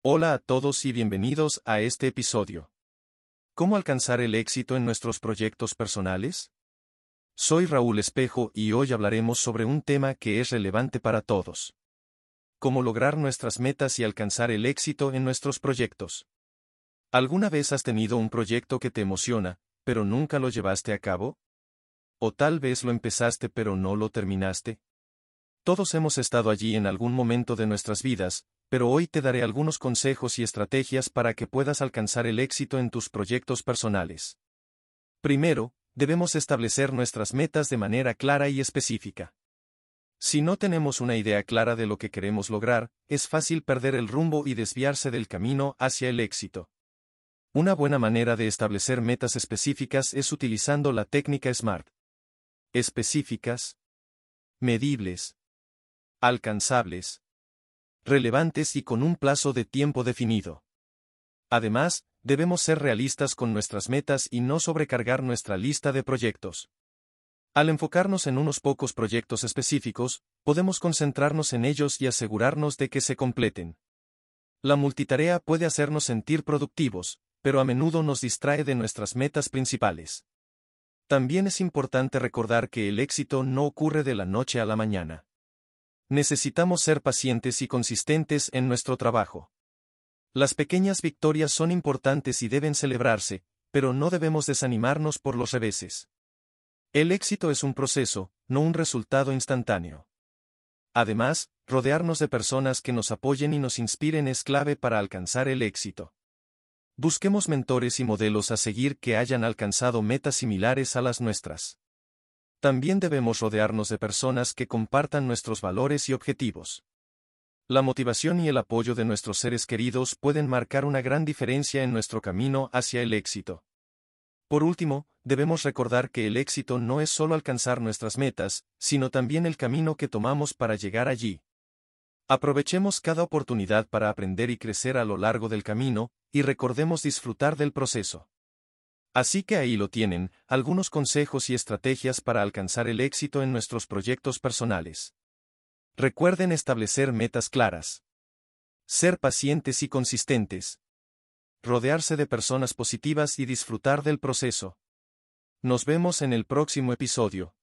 Hola a todos y bienvenidos a este episodio. ¿Cómo alcanzar el éxito en nuestros proyectos personales? Soy Raúl Espejo y hoy hablaremos sobre un tema que es relevante para todos. Cómo lograr nuestras metas y alcanzar el éxito en nuestros proyectos. ¿Alguna vez has tenido un proyecto que te emociona, pero nunca lo llevaste a cabo? ¿O tal vez lo empezaste pero no lo terminaste? Todos hemos estado allí en algún momento de nuestras vidas, pero hoy te daré algunos consejos y estrategias para que puedas alcanzar el éxito en tus proyectos personales. Primero, debemos establecer nuestras metas de manera clara y específica. Si no tenemos una idea clara de lo que queremos lograr, es fácil perder el rumbo y desviarse del camino hacia el éxito. Una buena manera de establecer metas específicas es utilizando la técnica SMART. Específicas, medibles, alcanzables, relevantes y con un plazo de tiempo definido. Además, debemos ser realistas con nuestras metas y no sobrecargar nuestra lista de proyectos. Al enfocarnos en unos pocos proyectos específicos, podemos concentrarnos en ellos y asegurarnos de que se completen. La multitarea puede hacernos sentir productivos, pero a menudo nos distrae de nuestras metas principales. También es importante recordar que el éxito no ocurre de la noche a la mañana. Necesitamos ser pacientes y consistentes en nuestro trabajo. Las pequeñas victorias son importantes y deben celebrarse, pero no debemos desanimarnos por los reveses. El éxito es un proceso, no un resultado instantáneo. Además, rodearnos de personas que nos apoyen y nos inspiren es clave para alcanzar el éxito. Busquemos mentores y modelos a seguir que hayan alcanzado metas similares a las nuestras. También debemos rodearnos de personas que compartan nuestros valores y objetivos. La motivación y el apoyo de nuestros seres queridos pueden marcar una gran diferencia en nuestro camino hacia el éxito. Por último, debemos recordar que el éxito no es solo alcanzar nuestras metas, sino también el camino que tomamos para llegar allí. Aprovechemos cada oportunidad para aprender y crecer a lo largo del camino, y recordemos disfrutar del proceso. Así que ahí lo tienen, algunos consejos y estrategias para alcanzar el éxito en nuestros proyectos personales. Recuerden establecer metas claras. Ser pacientes y consistentes. Rodearse de personas positivas y disfrutar del proceso. Nos vemos en el próximo episodio.